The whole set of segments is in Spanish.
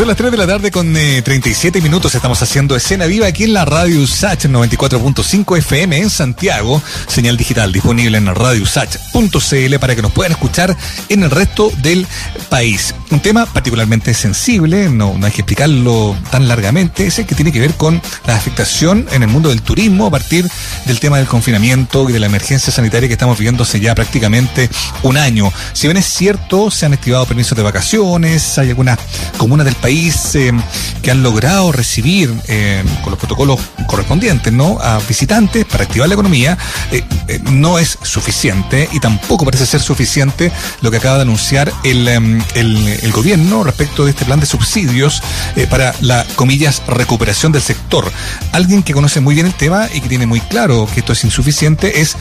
Son las 3 de la tarde con 37 eh, minutos. Estamos haciendo escena viva aquí en la radio USACH 94.5 FM en Santiago. Señal digital disponible en radiosach.cl para que nos puedan escuchar en el resto del país. Un tema particularmente sensible, no, no hay que explicarlo tan largamente, es el que tiene que ver con la afectación en el mundo del turismo a partir del tema del confinamiento y de la emergencia sanitaria que estamos viviendo hace ya prácticamente un año. Si bien es cierto, se han activado permisos de vacaciones, hay algunas comunas del país eh, que han logrado recibir eh, con los protocolos correspondientes ¿no? a visitantes para activar la economía, eh, no es suficiente y tampoco parece ser suficiente lo que acaba de anunciar el, em, el, gobierno respecto de este plan de subsidios para la, comillas, recuperación del sector. Alguien que conoce muy bien el tema y que tiene muy claro que esto es insuficiente es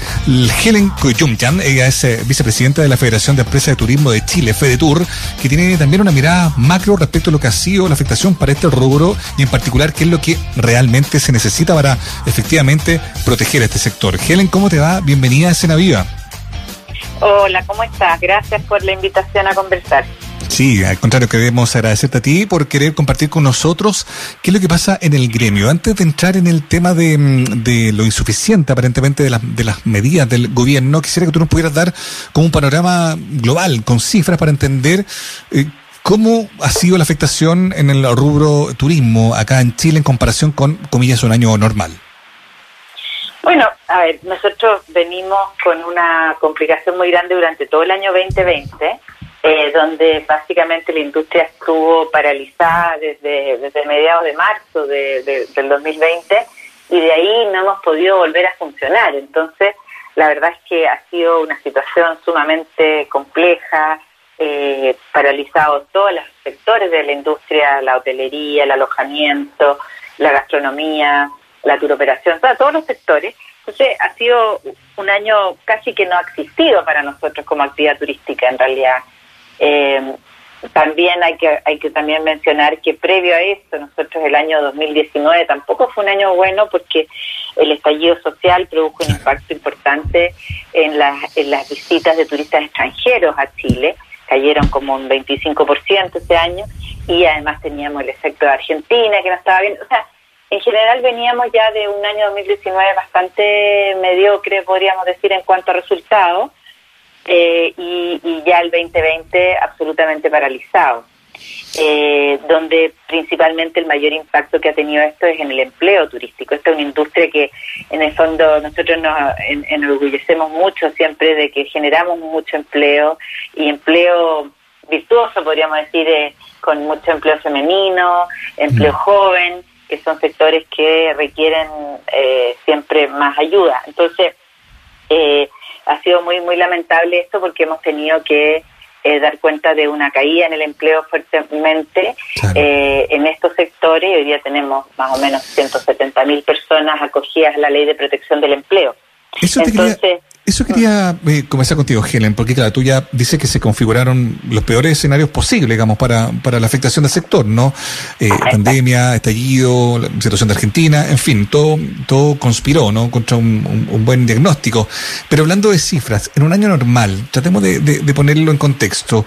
Helen Koyumchan, ella es vicepresidenta de la Federación de Empresas de Turismo de Chile, FEDETUR, que tiene también una mirada macro respecto a lo que ha sido la afectación para este rubro y en particular qué es lo que realmente se necesita para efectivamente proteger a este sector. Helen, ¿cómo te va? Bienvenida a Escena Viva. Hola, ¿cómo estás? Gracias por la invitación a conversar. Sí, al contrario, queremos agradecerte a ti por querer compartir con nosotros qué es lo que pasa en el gremio. Antes de entrar en el tema de, de lo insuficiente aparentemente de, de las medidas del gobierno, quisiera que tú nos pudieras dar como un panorama global, con cifras para entender eh, ¿Cómo ha sido la afectación en el rubro turismo acá en Chile en comparación con, comillas, un año normal? Bueno, a ver, nosotros venimos con una complicación muy grande durante todo el año 2020, eh, donde básicamente la industria estuvo paralizada desde, desde mediados de marzo de, del 2020 y de ahí no hemos podido volver a funcionar. Entonces, la verdad es que ha sido una situación sumamente compleja, eh, paralizados todos los sectores de la industria, la hotelería, el alojamiento, la gastronomía, la turoperación, todos los sectores. Entonces ha sido un año casi que no ha existido para nosotros como actividad turística en realidad. Eh, también hay que hay que también mencionar que previo a esto nosotros el año 2019 tampoco fue un año bueno porque el estallido social produjo un impacto importante en las en las visitas de turistas extranjeros a Chile cayeron como un 25% este año y además teníamos el efecto de Argentina que no estaba bien. O sea, en general veníamos ya de un año 2019 bastante mediocre, podríamos decir, en cuanto a resultados, eh, y, y ya el 2020 absolutamente paralizado eh, donde principalmente el mayor impacto que ha tenido esto es en el empleo turístico. Esta es una industria que en el fondo nosotros nos enorgullecemos mucho siempre de que generamos mucho empleo y empleo virtuoso, podríamos decir, eh, con mucho empleo femenino, empleo mm. joven, que son sectores que requieren eh, siempre más ayuda. Entonces, eh, ha sido muy, muy lamentable esto porque hemos tenido que eh, dar cuenta de una caída en el empleo fuertemente eh, en estos sectores. Hoy día tenemos más o menos 170 mil personas acogidas a la ley de protección del empleo. Entonces, eso quería eh, comenzar contigo, Helen, porque claro, tú ya dices que se configuraron los peores escenarios posibles, digamos, para, para la afectación del sector, ¿no? Eh, pandemia, estallido, la situación de Argentina, en fin, todo, todo conspiró, ¿no? Contra un, un, buen diagnóstico. Pero hablando de cifras, en un año normal, tratemos de, de, ponerlo en contexto.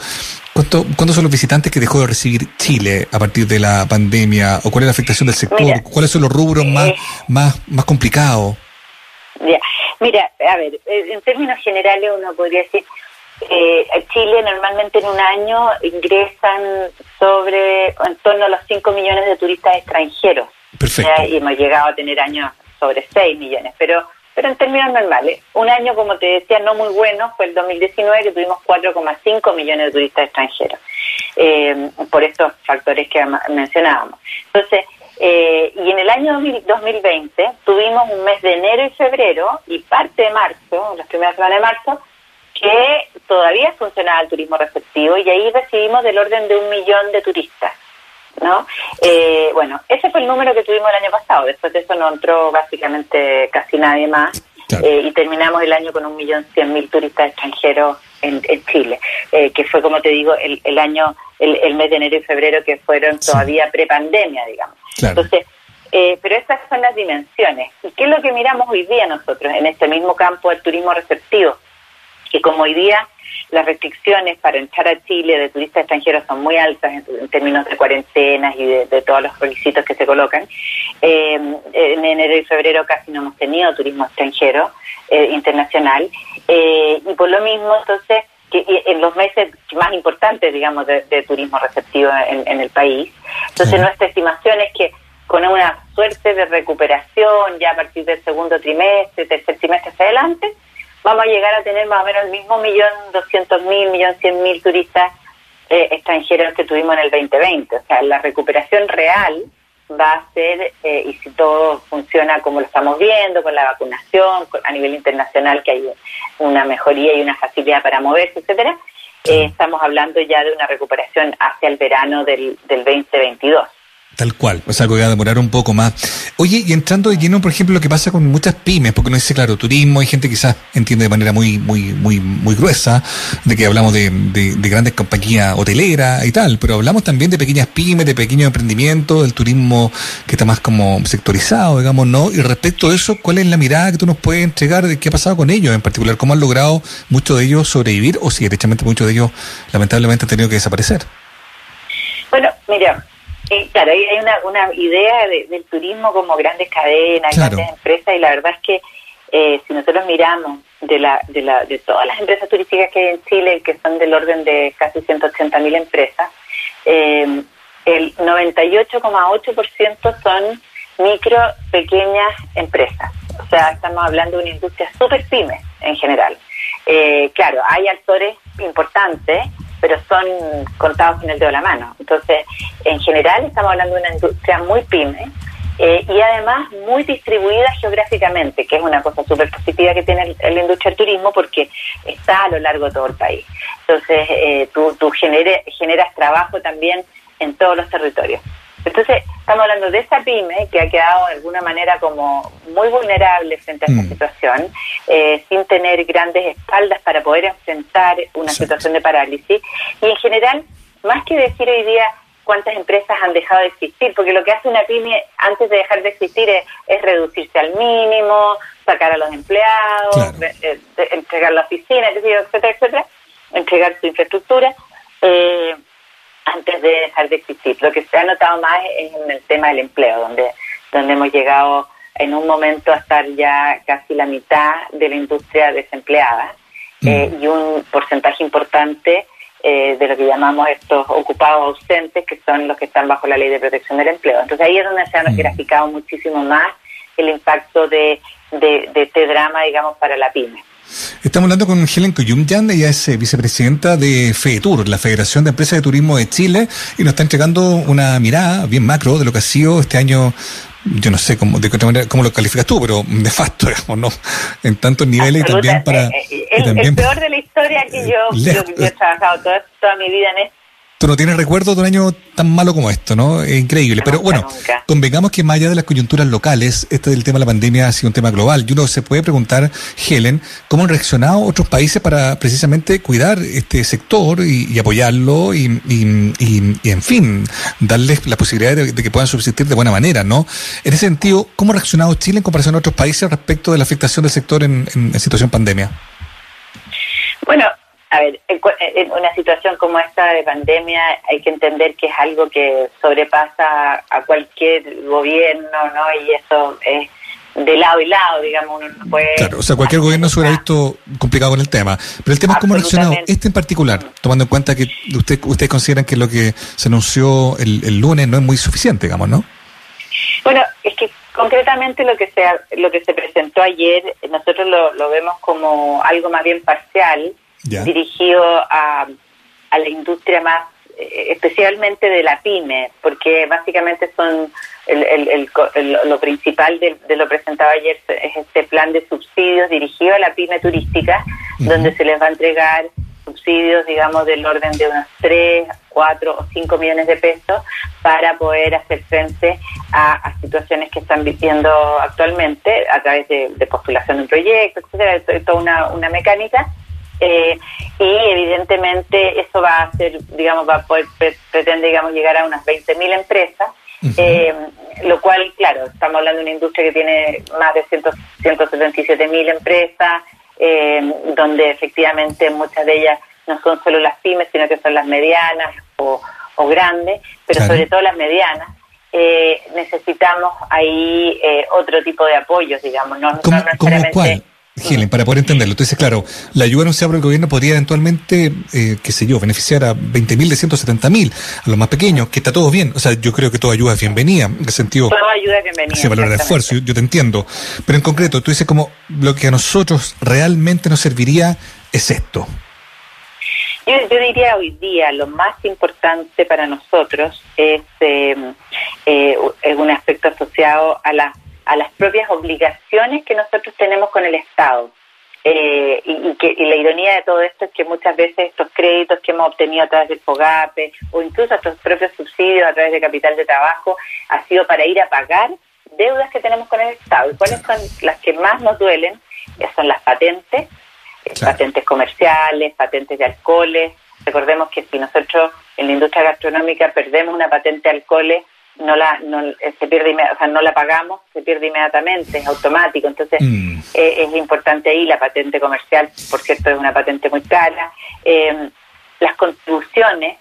¿Cuánto, ¿Cuántos son los visitantes que dejó de recibir Chile a partir de la pandemia? ¿O cuál es la afectación del sector? ¿Cuáles son los rubros más, eh, más, más complicados? Mira, a ver, eh, en términos generales uno podría decir, eh, Chile normalmente en un año ingresan sobre, en torno a los 5 millones de turistas extranjeros. Perfecto. Y hemos llegado a tener años sobre 6 millones, pero pero en términos normales. Un año, como te decía, no muy bueno fue el 2019, que tuvimos 4,5 millones de turistas extranjeros, eh, por estos factores que mencionábamos. Entonces, eh, y en el año 2020 tuvimos un mes de enero y febrero y parte de marzo, las primeras semanas de marzo, que todavía funcionaba el turismo receptivo y ahí recibimos del orden de un millón de turistas. ¿no? Eh, bueno, ese fue el número que tuvimos el año pasado. Después de eso no entró básicamente casi nadie más eh, y terminamos el año con un millón cien mil turistas extranjeros en, Chile, que fue, como te digo, el, el año, el, mes de enero y febrero que fueron todavía prepandemia, digamos. Entonces, eh, pero estas son las dimensiones. ¿Y qué es lo que miramos hoy día nosotros en este mismo campo del turismo receptivo? Que como hoy día las restricciones para entrar a Chile de turistas extranjeros son muy altas en, términos de cuarentenas y de, todos los requisitos que se colocan. Eh, en enero y febrero casi no hemos tenido turismo extranjero eh, internacional y por lo mismo, entonces, que en los meses más importantes, digamos, de, turismo receptivo en, el país. Entonces, nuestra estimación es que con una suerte de recuperación ya a partir del segundo trimestre, tercer trimestre hacia adelante, vamos a llegar a tener más o menos el mismo millón doscientos mil, millón cien mil turistas eh, extranjeros que tuvimos en el 2020. O sea, la recuperación real va a ser, eh, y si todo funciona como lo estamos viendo, con la vacunación, a nivel internacional que hay una mejoría y una facilidad para moverse, etcétera, eh, estamos hablando ya de una recuperación hacia el verano del, del 2022. Tal cual, o sea, que va a demorar un poco más. Oye, y entrando de lleno, por ejemplo, lo que pasa con muchas pymes, porque no dice, claro, turismo, hay gente que quizás entiende de manera muy, muy, muy, muy gruesa, de que hablamos de, de, grandes compañías hoteleras y tal, pero hablamos también de pequeñas pymes, de pequeños emprendimientos, del turismo que está más como sectorizado, digamos, ¿no? Y respecto a eso, ¿cuál es la mirada que tú nos puedes entregar de qué ha pasado con ellos en particular? ¿Cómo han logrado muchos de ellos sobrevivir o si derechamente muchos de ellos lamentablemente han tenido que desaparecer? Bueno, mira, claro, hay una, una idea del turismo como grandes cadenas, grandes empresas, y la verdad es que eh, si nosotros miramos de, la, de, la, de todas las empresas turísticas que hay en Chile, que son del orden de casi 180 mil empresas, eh, el 98,8% son micro, pequeñas empresas. O sea, estamos hablando de una industria súper pyme en general. Eh, claro, hay actores importantes, pero son contados en el dedo de la mano. Entonces, en general estamos hablando de una industria muy pyme eh, y además muy distribuida geográficamente, que es una cosa súper positiva que tiene la industria del turismo porque está a lo largo de todo el país. Entonces, eh, tú, tú generas trabajo también en todos los territorios. Entonces, estamos hablando de esa pyme que ha quedado de alguna manera como muy vulnerable frente a esta mm. situación, eh, sin tener grandes espaldas para poder enfrentar una situación de parálisis. Y en general, más que decir hoy día cuántas empresas han dejado de existir, porque lo que hace una pyme antes de dejar de existir es, reducirse al mínimo, sacar a los empleados, eh, entregar la oficina, etcétera, etcétera, entregar su infraestructura. Eh, antes de dejar de existir. Lo que se ha notado más es en el tema del empleo, donde, donde hemos llegado en un momento a estar ya casi la mitad de la industria desempleada mm. eh, y un porcentaje importante eh, de lo que llamamos estos ocupados ausentes, que son los que están bajo la ley de protección del empleo. Entonces ahí es donde se ha mm. graficado muchísimo más el impacto de, de, de este drama, digamos, para la pyme. Estamos hablando con Helen Coyumyan, ella es eh, vicepresidenta de FEDETUR, la Federación de Empresas de Turismo de Chile, y nos está entregando una mirada bien macro de lo que ha sido este año yo no sé cómo, de qué otra manera, cómo lo calificas tú, pero de facto, digamos, ¿no? En tantos niveles y también para... Eh, eh, el, peor de la historia que yo, yo, yo he trabajado toda, toda mi vida en esto tú no tienes recuerdo de un año tan malo como esto, ¿no? Es increíble. Pero bueno, convengamos que más allá de las coyunturas locales, este del tema de la pandemia ha sido un tema global. Y uno se puede preguntar, Helen, ¿cómo han reaccionado otros países para precisamente cuidar este sector y, apoyarlo y, en fin, darles la posibilidad de, que puedan subsistir de buena manera, ¿no? En ese sentido, ¿cómo ha reaccionado Chile en comparación a otros países respecto de la afectación del sector en, en situación pandemia? Bueno, a ver, en una situación como esta de pandemia hay que entender que es algo que sobrepasa a cualquier gobierno, ¿no? Y eso es de lado y lado, digamos, uno no puede... Claro, o sea, cualquier gobierno se hubiera visto complicado con el tema. Pero el tema es cómo ha reaccionado este en particular, tomando en cuenta que usted, ustedes consideran que lo que se anunció el, el lunes no es muy suficiente, digamos, ¿no? Bueno, es que concretamente lo que se lo que se presentó ayer nosotros lo, lo vemos como algo más bien parcial dirigido a, a la industria más, eh, especialmente de la pyme, porque básicamente son el, el, el, lo principal de, lo presentado ayer es este plan de subsidios dirigido a la pyme turística, donde se les va a entregar subsidios, digamos, del orden de unos 3, 4 o 5 millones de pesos para poder hacer frente a, situaciones que están viviendo actualmente a través de, postulación de un proyecto, etcétera, toda una, una mecánica eh, y evidentemente eso va a ser, digamos, va a poder, pretende, digamos, llegar a unas 20.000 empresas, eh, lo cual, claro, estamos hablando de una industria que tiene más de 177.000 empresas, donde efectivamente muchas de ellas no son solo las pymes, sino que son las medianas o, grandes, pero sobre todo las medianas. necesitamos ahí otro tipo de apoyos, digamos, no, cuál? Helen, para poder entenderlo. Entonces, claro, la ayuda anunciada por el gobierno podría eventualmente, eh, qué sé yo, beneficiar a 20.000 de 170.000, a los más pequeños, que está todo bien. O sea, yo creo que toda ayuda es bienvenida, en el sentido... Toda ayuda es bienvenida. Se valora el esfuerzo, yo, te entiendo. Pero en concreto, tú dices como lo que a nosotros realmente nos serviría es esto. Yo, diría hoy día lo más importante para nosotros es, eh, eh, es un aspecto asociado a la a las propias obligaciones que nosotros tenemos con el Estado. Eh, y, que, la ironía de todo esto es que muchas veces estos créditos que hemos obtenido a través del FOGAPE o incluso estos propios subsidios a través de capital de trabajo ha sido para ir a pagar deudas que tenemos con el Estado. ¿Y cuáles son las que más nos duelen? son las patentes, eh, patentes comerciales, patentes de alcoholes. Recordemos que si nosotros en la industria gastronómica perdemos una patente de alcoholes, no la no, eh, se pierde o sea, no la pagamos se pierde inmediatamente es automático entonces mm. eh, es importante ahí la patente comercial por cierto es una patente muy cara eh, las contribuciones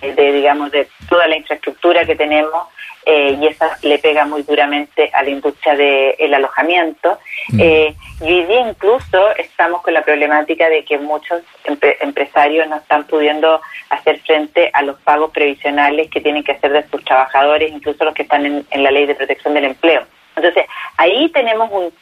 de digamos de toda la infraestructura que tenemos eh, y esa le pega muy duramente a la industria del alojamiento. Mm. Eh, y hoy día incluso estamos con la problemática de que muchos empresarios no están pudiendo hacer frente a los pagos previsionales que tienen que hacer de sus trabajadores, incluso los que están en, la ley de protección del empleo. Entonces, ahí tenemos un,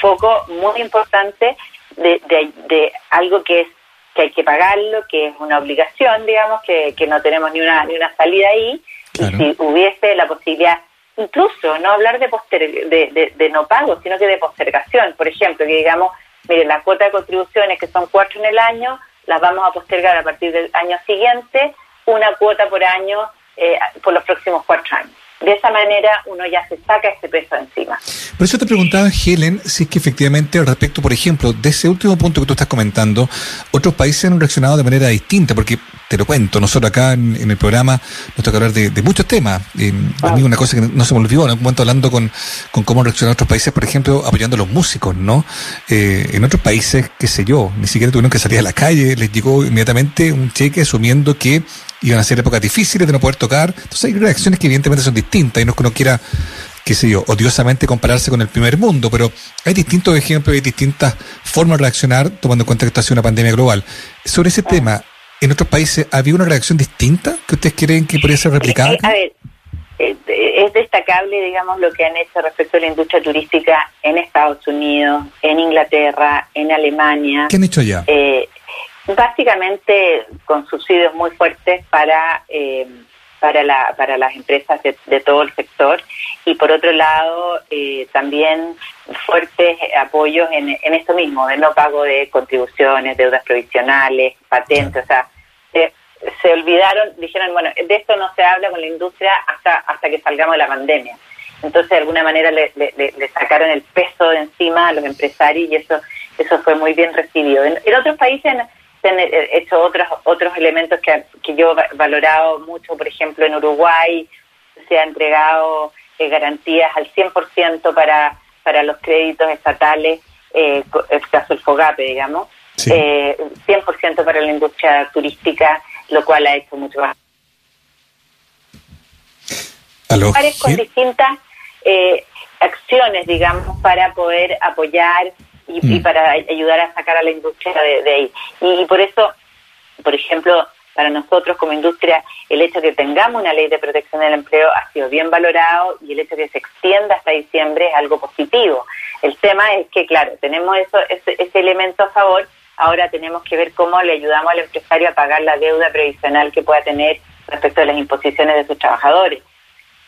foco muy importante de, de, algo que es que hay que pagarlo, que es una obligación, digamos, que, que no tenemos ni una, ni una salida ahí, y si hubiese la posibilidad, incluso no hablar de, de, de, no pago, sino que de postergación. Por ejemplo, que digamos, mire, la cuota de contribuciones que son cuatro en el año, las vamos a postergar a partir del año siguiente, una cuota por año eh, por los próximos cuatro años. De esa manera uno ya se saca ese peso encima. Por eso te preguntaba, Helen, si es que efectivamente respecto, por ejemplo, de ese último punto que tú estás comentando, otros países han reaccionado de manera distinta, porque te lo cuento, nosotros acá en, el programa nos toca hablar de, muchos temas. Eh, A mí una cosa que no se me olvidó, en un momento hablando con, con cómo reaccionan otros países, por ejemplo, apoyando a los músicos, ¿no? Eh, en otros países, qué sé yo, ni siquiera tuvieron que salir a la calle, les llegó inmediatamente un cheque asumiendo que iban a ser épocas difíciles de no poder tocar. Entonces hay reacciones que evidentemente son distintas y no es que uno quiera, qué sé yo, odiosamente compararse con el primer mundo, pero hay distintos ejemplos y distintas formas de reaccionar tomando en cuenta que esto ha sido una pandemia global. Sobre ese tema, ¿en otros países había una reacción distinta que ustedes creen que podría ser replicada? Eh, a ver, eh, es destacable, digamos, lo que han hecho respecto a la industria turística en Estados Unidos, en Inglaterra, en Alemania. ¿Qué han hecho allá? Eh, Básicamente con subsidios muy fuertes para, eh, para, la, para las empresas de, todo el sector y por otro lado eh, también fuertes apoyos en, en esto mismo, de no pago de contribuciones, deudas provisionales, patentes, o sea, se olvidaron, dijeron, bueno, de esto no se habla con la industria hasta, hasta que salgamos de la pandemia. Entonces, de alguna manera le, le, sacaron el peso de encima a los empresarios y eso eso fue muy bien recibido. En, en otros países se han eh, hecho otros otros elementos que, que yo he valorado mucho, por ejemplo, en Uruguay se ha entregado eh, garantías al 100% para, para los créditos estatales, eh, el caso del FOGAPE, digamos, eh, 100% para la industria turística, lo cual ha hecho mucho más. Con distintas eh, acciones, digamos, para poder apoyar y, mm. para ayudar a sacar a la industria de, ahí. Y, por eso, por ejemplo, para nosotros como industria, el hecho de que tengamos una ley de protección del empleo ha sido bien valorado y el hecho de que se extienda hasta diciembre es algo positivo. El tema es que, claro, tenemos eso, ese, ese elemento a favor, ahora tenemos que ver cómo le ayudamos al empresario a pagar la deuda previsional que pueda tener respecto a las imposiciones de sus trabajadores.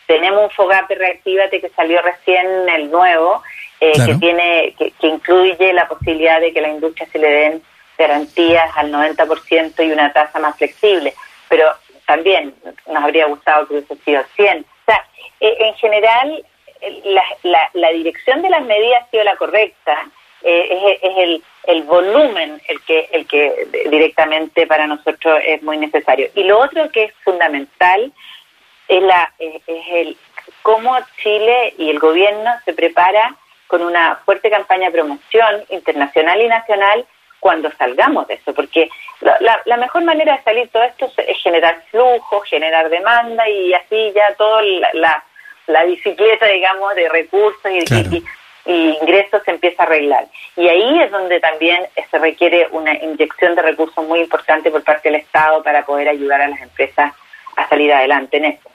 Tenemos un FOGAPE Reactívate que salió recién el nuevo, eh, que tiene que, incluye la posibilidad de que a la industria se le den garantías al 90% y una tasa más flexible. Pero también nos habría gustado que hubiese sido 100. O sea, eh, en general, la, la, dirección de las medidas ha sido la correcta. Eh, es, el, el volumen el que, el que directamente para nosotros es muy necesario. Y lo otro que es fundamental es, la, es el cómo Chile y el gobierno se prepara con una fuerte campaña de promoción internacional y nacional cuando salgamos de eso, porque la, mejor manera de salir todo esto es generar flujo, generar demanda y así ya toda la, la, bicicleta, digamos, de recursos y, ingresos se empieza a arreglar. Y ahí es donde también se requiere una inyección de recursos muy importante por parte del Estado para poder ayudar a las empresas a salir adelante en eso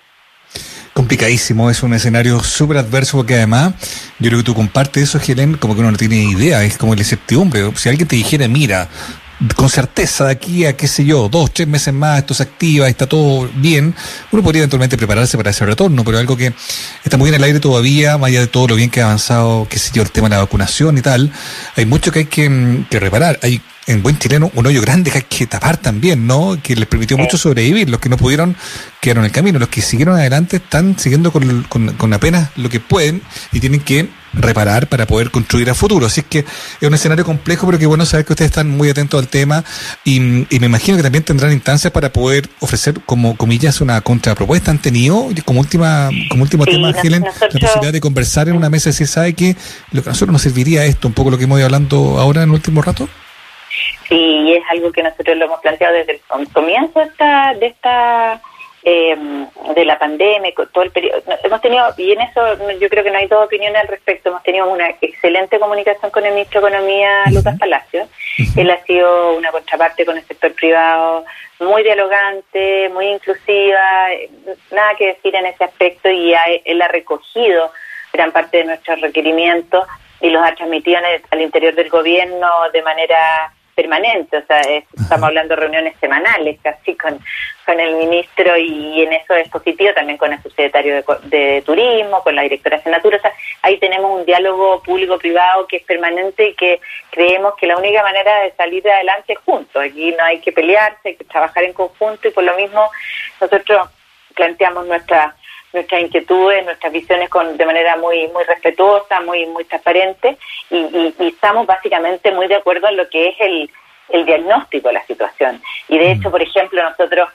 complicadísimo, es un escenario súper adverso porque además yo creo que tú compartes eso, Helen, como que uno no tiene idea, es como la incertidumbre. Si alguien te dijera, mira, con certeza de aquí a, qué sé yo, dos, tres meses más, esto se activa, está todo bien, uno podría eventualmente prepararse para ese retorno, pero algo que está muy en el aire todavía, más allá de todo lo bien que ha avanzado, qué sé yo, el tema de la vacunación y tal, hay mucho que hay que, mm, que reparar. Hay en buen chileno un hoyo grande que hay que tapar también, ¿no? Que les permitió mucho sobrevivir. Los que no pudieron quedaron en el camino. Los que siguieron adelante están siguiendo con, con, apenas lo que pueden y tienen que reparar para poder construir a futuro. Así que es un escenario complejo, pero que bueno saber que ustedes están muy atentos al tema y, me imagino que también tendrán instancias para poder ofrecer, como comillas, una contrapropuesta. ¿Han tenido como última como último tema, Helen, la posibilidad de conversar en una mesa decir, ¿sabe que lo que a nosotros nos serviría esto, un poco lo que hemos ido hablando ahora en el último rato? Sí, es algo que nosotros lo hemos planteado desde el comienzo esta, de esta eh, de la pandemia, todo el periodo. Hemos tenido, y en eso yo creo que no hay dos opiniones al respecto, hemos tenido una excelente comunicación con el ministro de Economía, Lucas Palacio. Él ha sido una contraparte con el sector privado muy dialogante, muy inclusiva, nada que decir en ese aspecto y él ha recogido gran parte de nuestros requerimientos y los ha transmitido al interior del gobierno de manera permanente, o sea, estamos hablando de reuniones semanales casi con, con el ministro y en eso es positivo, también con el subsecretario de, Turismo, con la directora de Senatura, o sea, ahí tenemos un diálogo público-privado que es permanente y que creemos que la única manera de salir de adelante es juntos, aquí no hay que pelearse, hay que trabajar en conjunto y por lo mismo nosotros planteamos nuestra nuestras inquietudes, nuestras visiones con, de manera muy muy respetuosa, muy muy transparente y, estamos básicamente muy de acuerdo en lo que es el, el diagnóstico de la situación. Y de hecho, por ejemplo, nosotros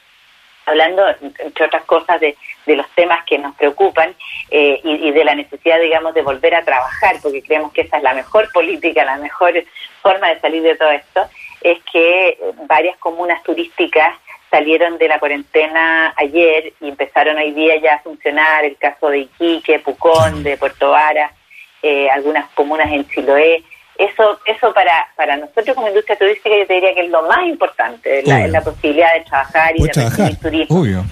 hablando, entre otras cosas, de, de los temas que nos preocupan eh, y, y, de la necesidad, digamos, de volver a trabajar, porque creemos que esa es la mejor política, la mejor forma de salir de todo esto, es que varias comunas turísticas salieron de la cuarentena ayer y empezaron hoy día ya a funcionar, el caso de Iquique, Pucón, de Puerto Vara, eh, algunas comunas en Chiloé, eso eso para, para nosotros como industria turística yo te diría que es lo más importante, la, la posibilidad de trabajar y de trabajar, turismo. Obvio.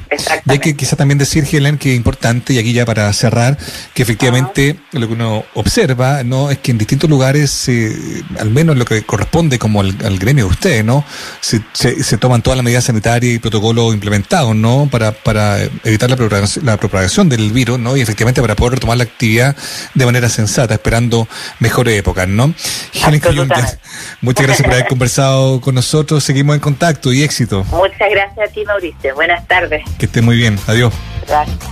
Y hay que quizá también decir, Helen, que es importante, y aquí ya para cerrar, que efectivamente lo que uno observa no es que en distintos lugares, eh, al menos lo que corresponde como al, gremio de ustedes, ¿no? Se, se, toman todas las medidas sanitarias y protocolos implementados, ¿no? Para, para evitar la propagación, la propagación del virus, ¿no? Y efectivamente para poder retomar la actividad de manera sensata, esperando mejores épocas, ¿no? muchas gracias por haber conversado con nosotros. Seguimos en contacto y éxito. Muchas gracias a ti, Mauricio. Buenas tardes. Que esté muy bien. Adiós. Gracias.